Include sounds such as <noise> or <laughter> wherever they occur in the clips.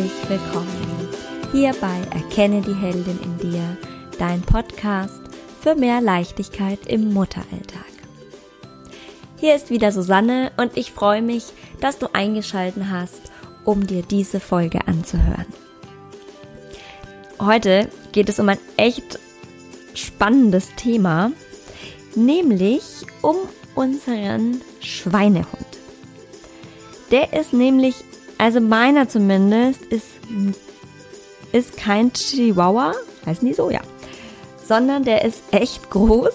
herzlich willkommen hier bei Erkenne die Heldin in dir, dein Podcast für mehr Leichtigkeit im Mutteralltag. Hier ist wieder Susanne und ich freue mich, dass du eingeschalten hast, um dir diese Folge anzuhören. Heute geht es um ein echt spannendes Thema, nämlich um unseren Schweinehund. Der ist nämlich, also meiner zumindest, ist, ist kein Chihuahua, heißen die so, ja, sondern der ist echt groß.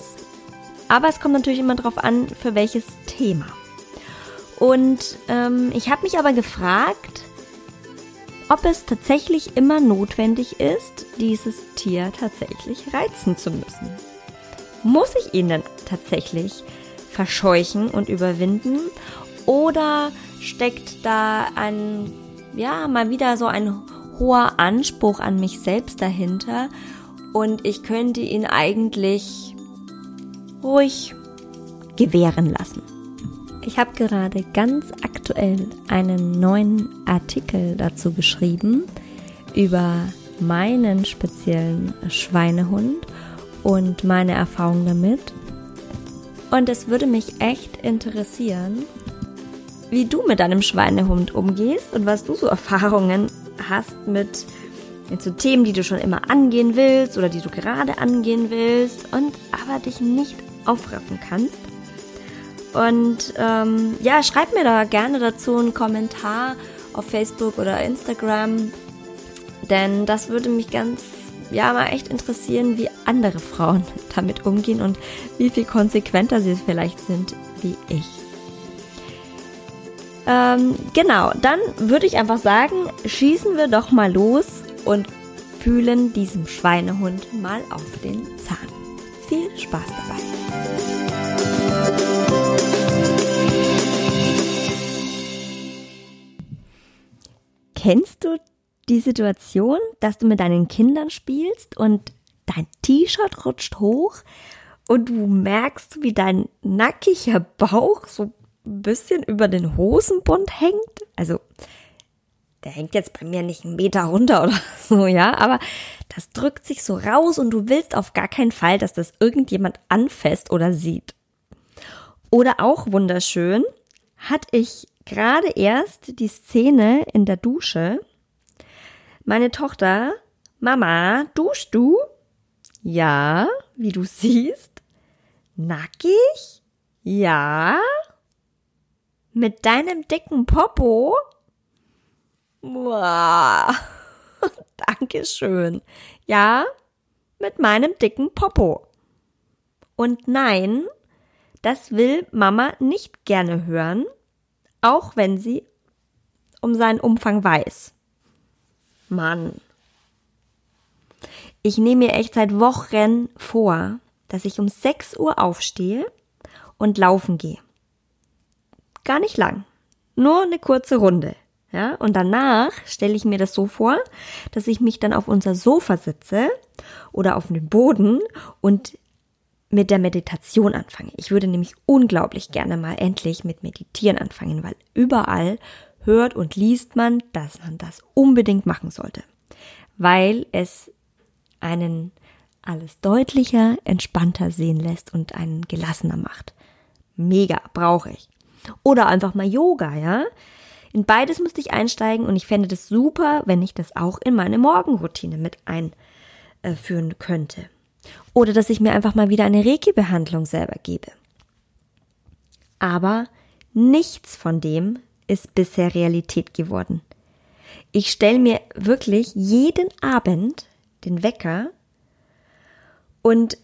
Aber es kommt natürlich immer darauf an, für welches Thema. Und ähm, ich habe mich aber gefragt, ob es tatsächlich immer notwendig ist, dieses Tier tatsächlich reizen zu müssen. Muss ich ihn denn tatsächlich verscheuchen und überwinden? Oder steckt da ein, ja, mal wieder so ein hoher Anspruch an mich selbst dahinter und ich könnte ihn eigentlich ruhig gewähren lassen. Ich habe gerade ganz aktuell einen neuen Artikel dazu geschrieben über meinen speziellen Schweinehund und meine Erfahrung damit. Und es würde mich echt interessieren, wie du mit deinem Schweinehund umgehst und was du so Erfahrungen hast mit, mit so Themen, die du schon immer angehen willst oder die du gerade angehen willst und aber dich nicht aufraffen kannst. Und ähm, ja, schreib mir da gerne dazu einen Kommentar auf Facebook oder Instagram, denn das würde mich ganz, ja, mal echt interessieren, wie andere Frauen <laughs> damit umgehen und wie viel konsequenter sie vielleicht sind wie ich. Ähm, genau, dann würde ich einfach sagen, schießen wir doch mal los und fühlen diesem Schweinehund mal auf den Zahn. Viel Spaß dabei. Kennst du die Situation, dass du mit deinen Kindern spielst und dein T-Shirt rutscht hoch und du merkst, wie dein nackiger Bauch so ein bisschen über den Hosenbund hängt? Also, der hängt jetzt bei mir nicht einen Meter runter oder <laughs> so, ja, aber das drückt sich so raus und du willst auf gar keinen Fall, dass das irgendjemand anfasst oder sieht. Oder auch wunderschön, hatte ich gerade erst die Szene in der Dusche. Meine Tochter, Mama, duschst du? Ja, wie du siehst. Nackig? Ja. Mit deinem dicken Popo? Boah. <laughs> Dankeschön. Ja, mit meinem dicken Popo. Und nein, das will Mama nicht gerne hören, auch wenn sie um seinen Umfang weiß. Mann. Ich nehme mir echt seit Wochen vor, dass ich um 6 Uhr aufstehe und laufen gehe. Gar nicht lang. Nur eine kurze Runde. Ja, und danach stelle ich mir das so vor, dass ich mich dann auf unser Sofa sitze oder auf den Boden und mit der Meditation anfange. Ich würde nämlich unglaublich gerne mal endlich mit Meditieren anfangen, weil überall hört und liest man, dass man das unbedingt machen sollte, weil es einen alles deutlicher, entspannter sehen lässt und einen gelassener macht. Mega, brauche ich. Oder einfach mal Yoga, ja? In beides müsste ich einsteigen und ich fände das super, wenn ich das auch in meine Morgenroutine mit einführen könnte. Oder dass ich mir einfach mal wieder eine Reiki-Behandlung selber gebe. Aber nichts von dem ist bisher Realität geworden. Ich stelle mir wirklich jeden Abend den Wecker und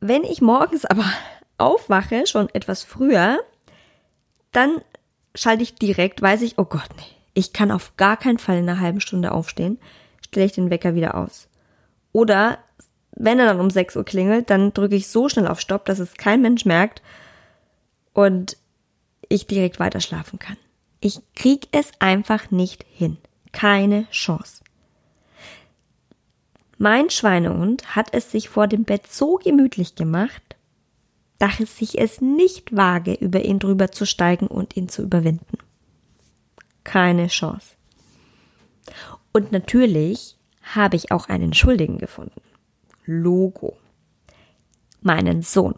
wenn ich morgens <laughs> aber aufwache, schon etwas früher, dann schalte ich direkt, weiß ich, oh Gott, nee, ich kann auf gar keinen Fall in einer halben Stunde aufstehen, stelle ich den Wecker wieder aus. Oder wenn er dann um 6 Uhr klingelt, dann drücke ich so schnell auf Stopp, dass es kein Mensch merkt und ich direkt weiter schlafen kann. Ich krieg es einfach nicht hin. Keine Chance. Mein Schweinehund hat es sich vor dem Bett so gemütlich gemacht, dass ich es nicht wage, über ihn drüber zu steigen und ihn zu überwinden. Keine Chance. Und natürlich habe ich auch einen Schuldigen gefunden. Logo. Meinen Sohn.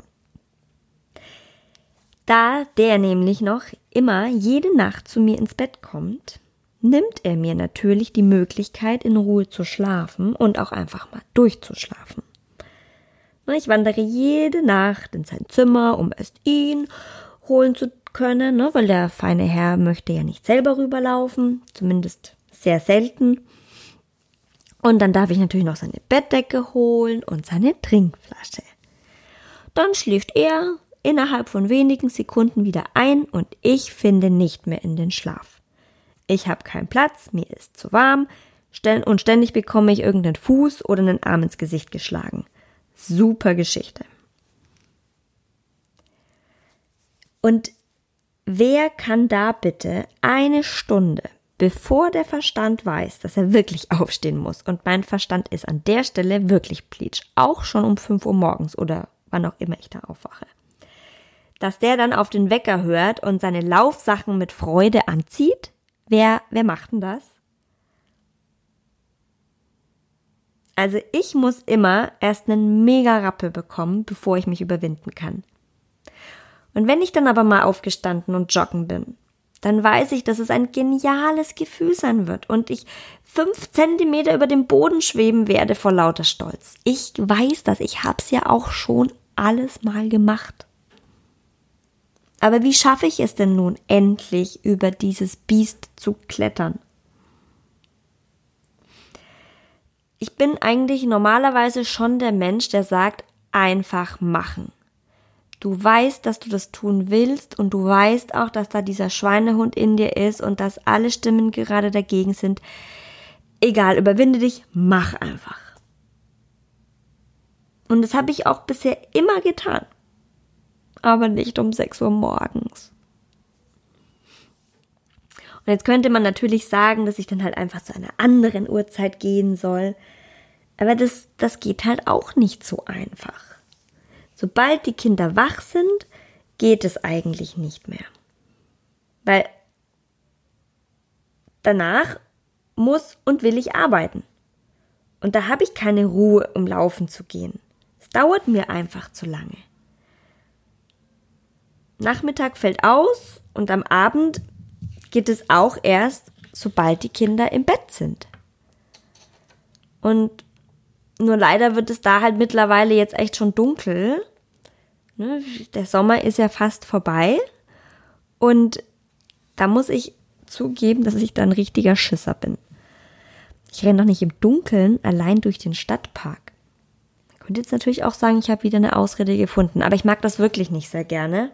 Da der nämlich noch immer jede Nacht zu mir ins Bett kommt, nimmt er mir natürlich die Möglichkeit, in Ruhe zu schlafen und auch einfach mal durchzuschlafen. Ich wandere jede Nacht in sein Zimmer, um erst ihn holen zu können, ne, weil der feine Herr möchte ja nicht selber rüberlaufen, zumindest sehr selten. Und dann darf ich natürlich noch seine Bettdecke holen und seine Trinkflasche. Dann schläft er innerhalb von wenigen Sekunden wieder ein und ich finde nicht mehr in den Schlaf. Ich habe keinen Platz, mir ist zu warm und ständig bekomme ich irgendeinen Fuß oder einen Arm ins Gesicht geschlagen. Super Geschichte. Und wer kann da bitte eine Stunde, bevor der Verstand weiß, dass er wirklich aufstehen muss, und mein Verstand ist an der Stelle wirklich pleatsch, auch schon um 5 Uhr morgens oder wann auch immer ich da aufwache, dass der dann auf den Wecker hört und seine Laufsachen mit Freude anzieht? Wer, wer macht denn das? Also ich muss immer erst einen mega Rappel bekommen, bevor ich mich überwinden kann. Und wenn ich dann aber mal aufgestanden und joggen bin, dann weiß ich, dass es ein geniales Gefühl sein wird und ich fünf Zentimeter über dem Boden schweben werde vor lauter Stolz. Ich weiß das, ich hab's ja auch schon alles mal gemacht. Aber wie schaffe ich es denn nun endlich über dieses Biest zu klettern? Ich bin eigentlich normalerweise schon der Mensch, der sagt, einfach machen. Du weißt, dass du das tun willst und du weißt auch, dass da dieser Schweinehund in dir ist und dass alle Stimmen gerade dagegen sind. Egal, überwinde dich, mach einfach. Und das habe ich auch bisher immer getan. Aber nicht um 6 Uhr morgens. Und jetzt könnte man natürlich sagen, dass ich dann halt einfach zu einer anderen Uhrzeit gehen soll. Aber das, das geht halt auch nicht so einfach. Sobald die Kinder wach sind, geht es eigentlich nicht mehr. Weil danach muss und will ich arbeiten. Und da habe ich keine Ruhe, um laufen zu gehen. Es dauert mir einfach zu lange. Nachmittag fällt aus und am Abend geht es auch erst, sobald die Kinder im Bett sind. Und nur leider wird es da halt mittlerweile jetzt echt schon dunkel. Ne, der Sommer ist ja fast vorbei. Und da muss ich zugeben, dass ich da ein richtiger Schisser bin. Ich renne doch nicht im Dunkeln allein durch den Stadtpark. Man könnte jetzt natürlich auch sagen, ich habe wieder eine Ausrede gefunden, aber ich mag das wirklich nicht sehr gerne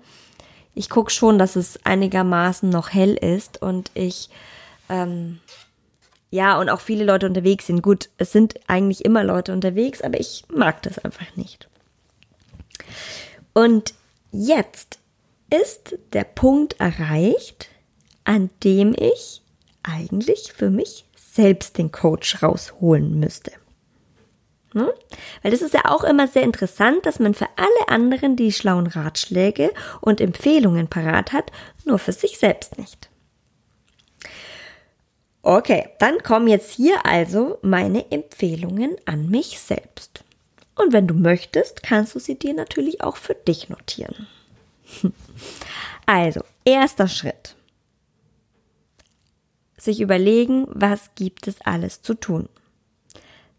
ich gucke schon, dass es einigermaßen noch hell ist und ich, ähm, ja, und auch viele Leute unterwegs sind. Gut, es sind eigentlich immer Leute unterwegs, aber ich mag das einfach nicht. Und jetzt ist der Punkt erreicht, an dem ich eigentlich für mich selbst den Coach rausholen müsste. Hm? Weil das ist ja auch immer sehr interessant, dass man für alle anderen die schlauen Ratschläge und Empfehlungen parat hat, nur für sich selbst nicht. Okay, dann kommen jetzt hier also meine Empfehlungen an mich selbst. Und wenn du möchtest, kannst du sie dir natürlich auch für dich notieren. <laughs> Also, erster Schritt. Sich überlegen, was gibt es alles zu tun.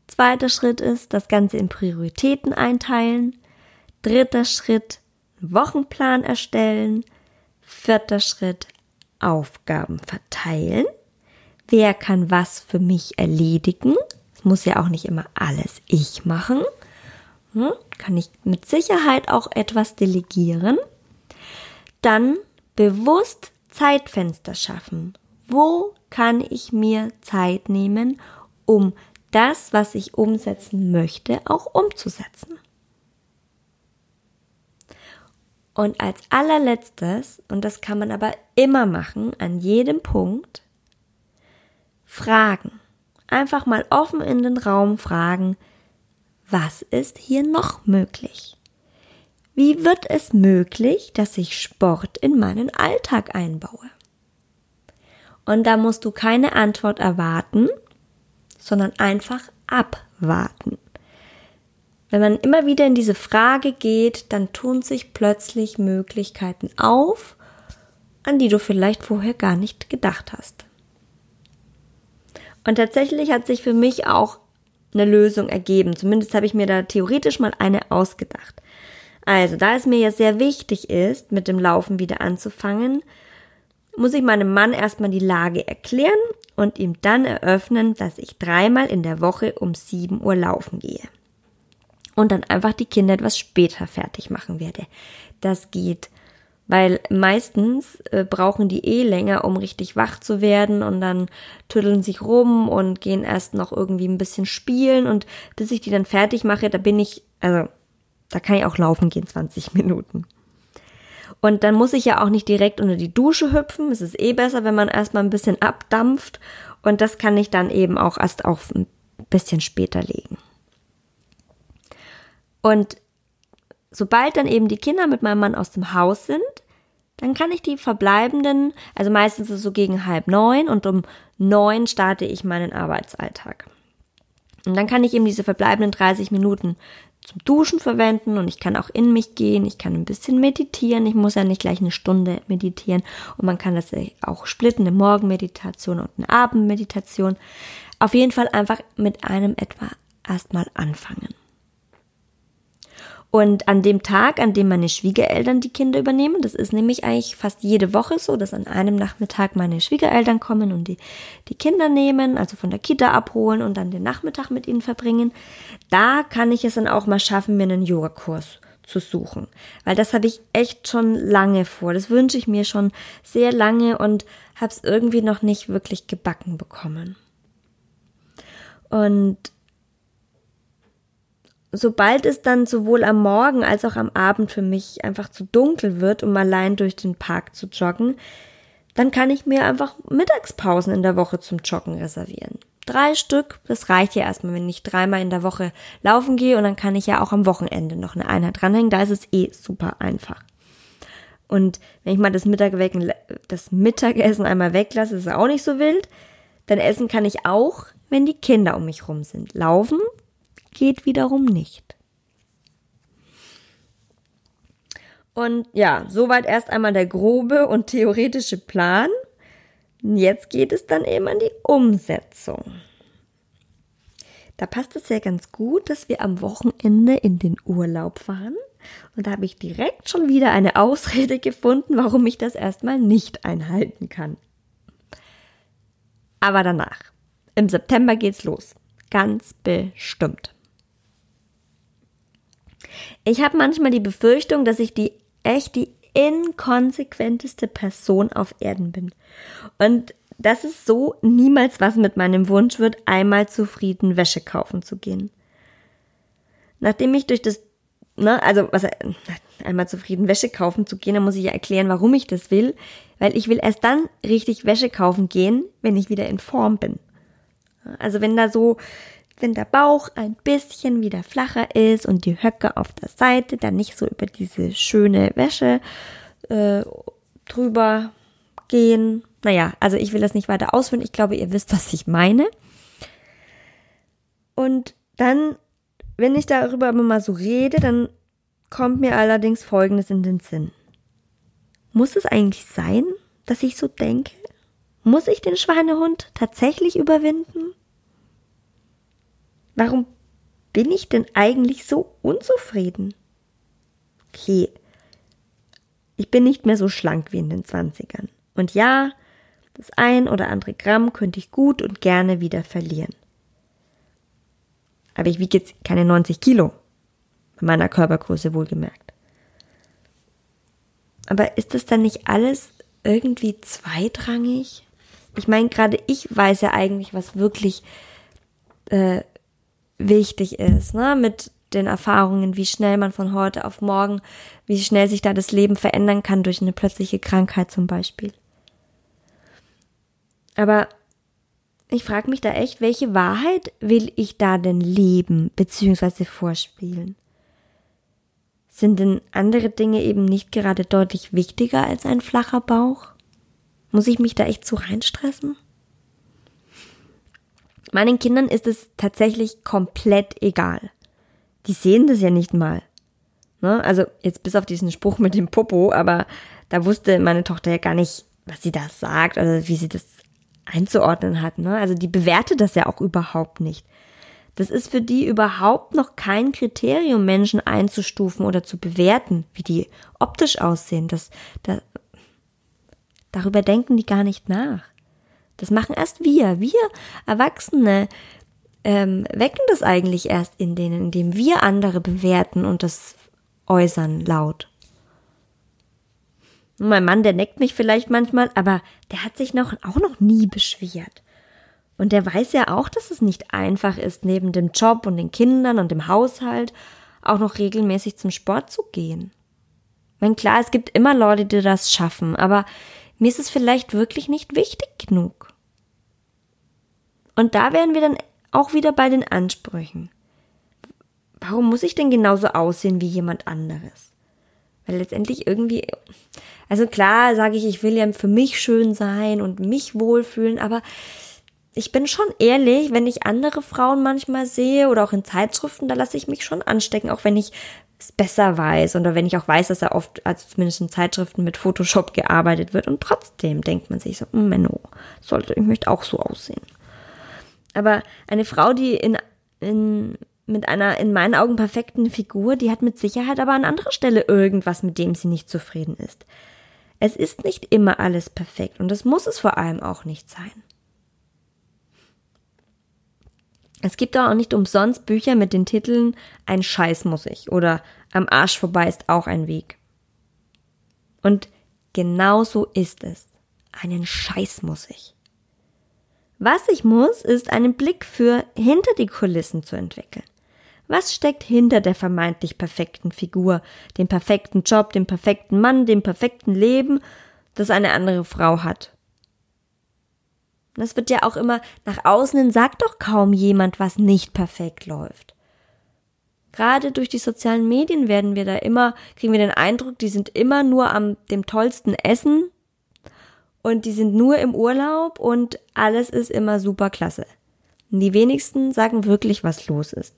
Zweiter Schritt ist, das Ganze in Prioritäten einteilen. Dritter Schritt, Wochenplan erstellen. Vierter Schritt, Aufgaben verteilen. Wer kann was für mich erledigen? Es muss ja auch nicht immer alles ich machen. Hm? Kann ich mit Sicherheit auch etwas delegieren. Dann bewusst Zeitfenster schaffen. Wo kann ich mir Zeit nehmen, um das, was ich umsetzen möchte, auch umzusetzen. Und als allerletztes, und das kann man aber immer machen, an jedem Punkt, fragen. Einfach mal offen in den Raum fragen, was ist hier noch möglich? Wie wird es möglich, dass ich Sport in meinen Alltag einbaue? Und da musst du keine Antwort erwarten, sondern einfach abwarten. Wenn man immer wieder in diese Frage geht, dann tun sich plötzlich Möglichkeiten auf, an die du vielleicht vorher gar nicht gedacht hast. Und tatsächlich hat sich für mich auch eine Lösung ergeben. Zumindest habe ich mir da theoretisch mal eine ausgedacht. Also, da es mir ja sehr wichtig ist, mit dem Laufen wieder anzufangen, muss ich meinem Mann erstmal die Lage erklären und ihm dann eröffnen, dass ich dreimal in der Woche um 7 Uhr laufen gehe. Und dann einfach die Kinder etwas später fertig machen werde. Das geht. Weil meistens äh, brauchen die eh länger, um richtig wach zu werden und dann tüddeln sich rum und gehen erst noch irgendwie ein bisschen spielen und bis ich die dann fertig mache, da bin ich, also da kann ich auch laufen gehen, 20 Minuten. Und dann muss ich ja auch nicht direkt unter die Dusche hüpfen. Es ist eh besser, wenn man erstmal ein bisschen abdampft. Und das kann ich dann eben auch erst auch ein bisschen später legen. Und sobald dann eben die Kinder mit meinem Mann aus dem Haus sind, dann kann ich die verbleibenden, also meistens ist so gegen halb neun und um neun starte ich meinen Arbeitsalltag. Und dann kann ich eben diese verbleibenden 30 Minuten zum Duschen verwenden und ich kann auch in mich gehen, ich kann ein bisschen meditieren, ich muss ja nicht gleich eine Stunde meditieren und man kann das auch splitten, eine Morgenmeditation und eine Abendmeditation. Auf jeden Fall einfach mit einem etwa erstmal anfangen. Und an dem Tag, an dem meine Schwiegereltern die Kinder übernehmen, das ist nämlich eigentlich fast jede Woche so, dass an einem Nachmittag meine Schwiegereltern kommen und die, die Kinder nehmen, also von der Kita abholen und dann den Nachmittag mit ihnen verbringen, da kann ich es dann auch mal schaffen, mir einen Yogakurs zu suchen. Weil das habe ich echt schon lange vor. Das wünsche ich mir schon sehr lange und habe es irgendwie noch nicht wirklich gebacken bekommen. Und sobald es dann sowohl am Morgen als auch am Abend für mich einfach zu dunkel wird, um allein durch den Park zu joggen, dann kann ich mir einfach Mittagspausen in der Woche zum Joggen reservieren. Drei Stück, das reicht ja erstmal, wenn ich dreimal in der Woche laufen gehe und dann kann ich ja auch am Wochenende noch eine Einheit dranhängen, da ist es eh super einfach. Und wenn ich mal das, Mittagwecken, das Mittagessen einmal weglasse, ist es auch nicht so wild. Dann essen kann ich auch, wenn die Kinder um mich rum sind. Laufen geht wiederum nicht. Und ja, soweit erst einmal der grobe und theoretische Plan. Jetzt geht es dann eben an die Umsetzung. Da passt es ja ganz gut, dass wir am Wochenende in den Urlaub fahren. Und da habe ich direkt schon wieder eine Ausrede gefunden, warum ich das erstmal nicht einhalten kann. Aber danach. Im September geht's los. Ganz bestimmt. Ich habe manchmal die Befürchtung, dass ich die echt die inkonsequenteste Person auf Erden bin. Und dass es so niemals was mit meinem Wunsch wird, einmal zufrieden Wäsche kaufen zu gehen. Nachdem ich durch das, ne, also was, einmal zufrieden Wäsche kaufen zu gehen, dann muss ich ja erklären, warum ich das will, weil ich will erst dann richtig Wäsche kaufen gehen, wenn ich wieder in Form bin. Also wenn da so wenn der Bauch ein bisschen wieder flacher ist und die Höcke auf der Seite dann nicht so über diese schöne Wäsche äh, drüber gehen. Naja, also ich will das nicht weiter ausführen. Ich glaube, ihr wisst, was ich meine. Und dann, wenn ich darüber immer mal so rede, dann kommt mir allerdings Folgendes in den Sinn. Muss es eigentlich sein, dass ich so denke? Muss ich den Schweinehund tatsächlich überwinden? Warum bin ich denn eigentlich so unzufrieden? Okay, ich bin nicht mehr so schlank wie in den Zwanzigern. Und ja, das ein oder andere Gramm könnte ich gut und gerne wieder verlieren. Aber ich wiege jetzt keine 90 Kilo. Bei meiner Körpergröße wohlgemerkt. Aber ist das dann nicht alles irgendwie zweitrangig? Ich meine, gerade ich weiß ja eigentlich, was wirklich äh, wichtig ist, ne? mit den Erfahrungen, wie schnell man von heute auf morgen, wie schnell sich da das Leben verändern kann durch eine plötzliche Krankheit zum Beispiel. Aber ich frage mich da echt, welche Wahrheit will ich da denn leben bzw. vorspielen? Sind denn andere Dinge eben nicht gerade deutlich wichtiger als ein flacher Bauch? Muss ich mich da echt zu reinstressen? Meinen Kindern ist es tatsächlich komplett egal. Die sehen das ja nicht mal. Ne? Also jetzt bis auf diesen Spruch mit dem Popo, aber da wusste meine Tochter ja gar nicht, was sie da sagt oder wie sie das einzuordnen hat. Ne? Also die bewertet das ja auch überhaupt nicht. Das ist für die überhaupt noch kein Kriterium, Menschen einzustufen oder zu bewerten, wie die optisch aussehen. Das, das, darüber denken die gar nicht nach. Das machen erst wir. Wir Erwachsene ähm, wecken das eigentlich erst in denen, indem wir andere bewerten und das äußern laut. Mein Mann, der neckt mich vielleicht manchmal, aber der hat sich noch, auch noch nie beschwert. Und der weiß ja auch, dass es nicht einfach ist, neben dem Job und den Kindern und dem Haushalt auch noch regelmäßig zum Sport zu gehen. Ich meine, klar, es gibt immer Leute, die das schaffen, aber mir ist es vielleicht wirklich nicht wichtig genug. Und da wären wir dann auch wieder bei den Ansprüchen. Warum muss ich denn genauso aussehen wie jemand anderes? Weil letztendlich irgendwie, also klar sage ich, ich will ja für mich schön sein und mich wohlfühlen, aber ich bin schon ehrlich, wenn ich andere Frauen manchmal sehe oder auch in Zeitschriften, da lasse ich mich schon anstecken, auch wenn ich es besser weiß oder wenn ich auch weiß, dass da oft, also zumindest in Zeitschriften mit Photoshop gearbeitet wird und trotzdem denkt man sich so, hm, Menno, sollte, ich möchte auch so aussehen. Aber eine Frau, die in, in, mit einer in meinen Augen perfekten Figur, die hat mit Sicherheit aber an anderer Stelle irgendwas, mit dem sie nicht zufrieden ist. Es ist nicht immer alles perfekt und das muss es vor allem auch nicht sein. Es gibt auch nicht umsonst Bücher mit den Titeln Ein Scheiß muss ich oder Am Arsch vorbei ist auch ein Weg. Und genau so ist es. Einen Scheiß muss ich. Was ich muss, ist einen Blick für hinter die Kulissen zu entwickeln. Was steckt hinter der vermeintlich perfekten Figur, dem perfekten Job, dem perfekten Mann, dem perfekten Leben, das eine andere Frau hat? Das wird ja auch immer nach außen hin sagt doch kaum jemand, was nicht perfekt läuft. Gerade durch die sozialen Medien werden wir da immer, kriegen wir den Eindruck, die sind immer nur am dem tollsten Essen, und die sind nur im Urlaub und alles ist immer super klasse. Und die wenigsten sagen wirklich, was los ist.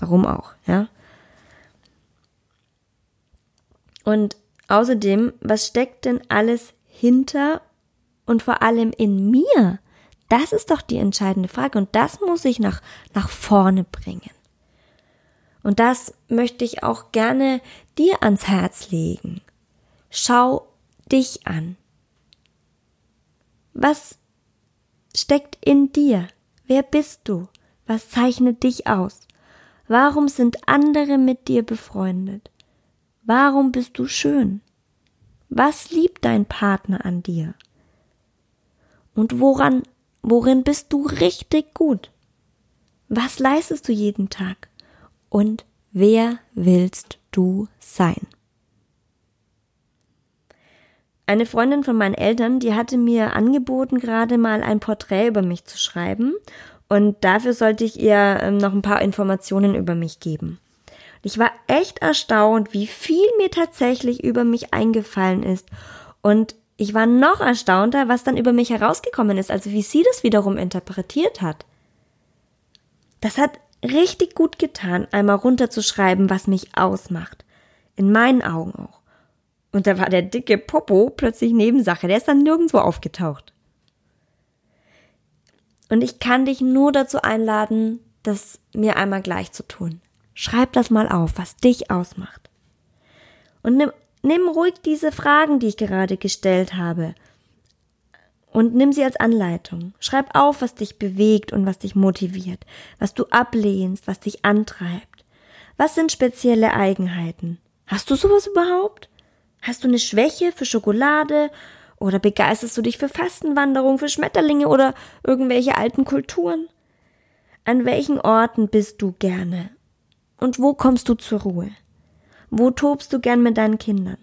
Warum auch, ja? Und außerdem, was steckt denn alles hinter und vor allem in mir? Das ist doch die entscheidende Frage und das muss ich nach, nach vorne bringen. Und das möchte ich auch gerne dir ans Herz legen. Schau dich an. Was steckt in dir? Wer bist du? Was zeichnet dich aus? Warum sind andere mit dir befreundet? Warum bist du schön? Was liebt dein Partner an dir? Und woran, worin bist du richtig gut? Was leistest du jeden Tag? Und wer willst du sein? Eine Freundin von meinen Eltern, die hatte mir angeboten, gerade mal ein Porträt über mich zu schreiben. Und dafür sollte ich ihr ähm, noch ein paar Informationen über mich geben. Ich war echt erstaunt, wie viel mir tatsächlich über mich eingefallen ist. Und ich war noch erstaunter, was dann über mich herausgekommen ist, also wie sie das wiederum interpretiert hat. Das hat richtig gut getan, einmal runterzuschreiben, was mich ausmacht. In meinen Augen auch. Und da war der dicke Popo plötzlich Nebensache. Der ist dann nirgendwo aufgetaucht. Und ich kann dich nur dazu einladen, das mir einmal gleich zu tun. Schreib das mal auf, was dich ausmacht. Und nimm, nimm ruhig diese Fragen, die ich gerade gestellt habe, und nimm sie als Anleitung. Schreib auf, was dich bewegt und was dich motiviert, was du ablehnst, was dich antreibt. Was sind spezielle Eigenheiten? Hast du sowas überhaupt? Hast du eine Schwäche für Schokolade oder begeisterst du dich für Fastenwanderung, für Schmetterlinge oder irgendwelche alten Kulturen? An welchen Orten bist du gerne? Und wo kommst du zur Ruhe? Wo tobst du gern mit deinen Kindern?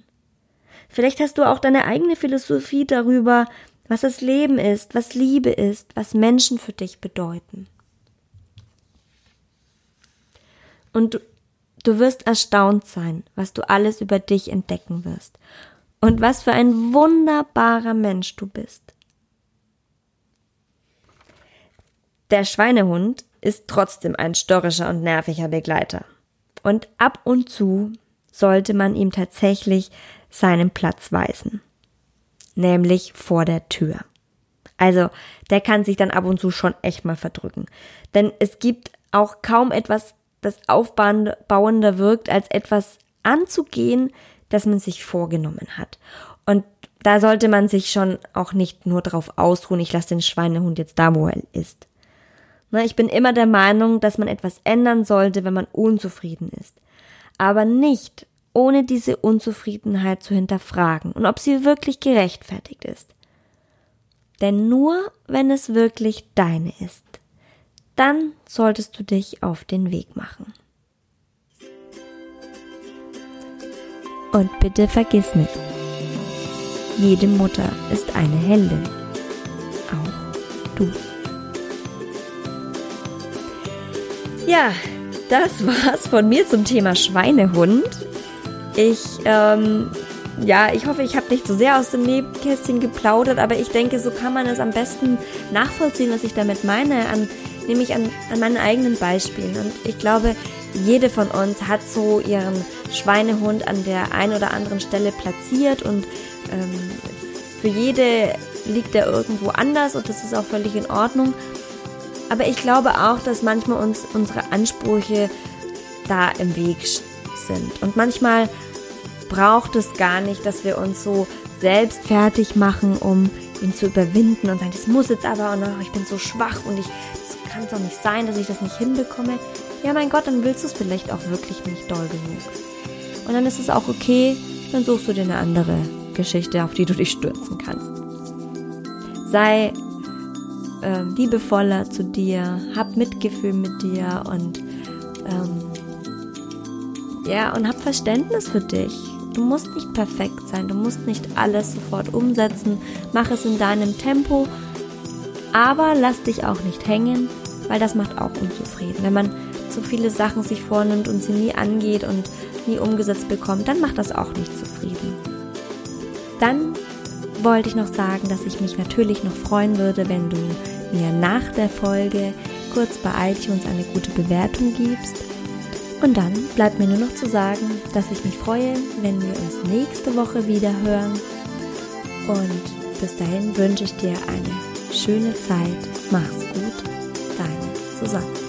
Vielleicht hast du auch deine eigene Philosophie darüber, was das Leben ist, was Liebe ist, was Menschen für dich bedeuten. Und Du wirst erstaunt sein, was du alles über dich entdecken wirst und was für ein wunderbarer Mensch du bist. Der Schweinehund ist trotzdem ein störrischer und nerviger Begleiter. Und ab und zu sollte man ihm tatsächlich seinen Platz weisen. Nämlich vor der Tür. Also, der kann sich dann ab und zu schon echt mal verdrücken. Denn es gibt auch kaum etwas, das aufbauender wirkt, als etwas anzugehen, das man sich vorgenommen hat. Und da sollte man sich schon auch nicht nur drauf ausruhen, ich lasse den Schweinehund jetzt da, wo er ist. Ich bin immer der Meinung, dass man etwas ändern sollte, wenn man unzufrieden ist. Aber nicht, ohne diese Unzufriedenheit zu hinterfragen und ob sie wirklich gerechtfertigt ist. Denn nur wenn es wirklich deine ist, dann solltest du dich auf den Weg machen. Und bitte vergiss nicht, jede Mutter ist eine Heldin. Auch du. Ja, das war's von mir zum Thema Schweinehund. Ich, ähm, ja, ich hoffe, ich habe nicht so sehr aus dem Nebenkästchen geplaudert, aber ich denke, so kann man es am besten nachvollziehen, was ich damit meine, an, nämlich an, an meinen eigenen Beispielen. Und ich glaube, jede von uns hat so ihren Schweinehund an der einen oder anderen Stelle platziert und ähm, für jede liegt er irgendwo anders und das ist auch völlig in Ordnung. Aber ich glaube auch, dass manchmal uns unsere Ansprüche da im Weg sind. Und manchmal braucht es gar nicht, dass wir uns so selbst fertig machen, um ihn zu überwinden und sagen, das muss jetzt aber, und oh, ich bin so schwach und ich, kann doch nicht sein, dass ich das nicht hinbekomme. Ja, mein Gott, dann willst du es vielleicht auch wirklich nicht doll genug. Und dann ist es auch okay, dann suchst du dir eine andere Geschichte, auf die du dich stürzen kannst. Sei äh, liebevoller zu dir, hab Mitgefühl mit dir und ähm, ja, und hab Verständnis für dich. Du musst nicht perfekt sein, du musst nicht alles sofort umsetzen, mach es in deinem Tempo, aber lass dich auch nicht hängen, weil das macht auch unzufrieden. Wenn man zu viele Sachen sich vornimmt und sie nie angeht und nie umgesetzt bekommt, dann macht das auch nicht zufrieden. Dann wollte ich noch sagen, dass ich mich natürlich noch freuen würde, wenn du mir nach der Folge kurz bei iTunes eine gute Bewertung gibst. Und dann bleibt mir nur noch zu sagen, dass ich mich freue, wenn wir uns nächste Woche wieder hören. Und bis dahin wünsche ich dir eine schöne Zeit. Mach's gut, deine Susanne.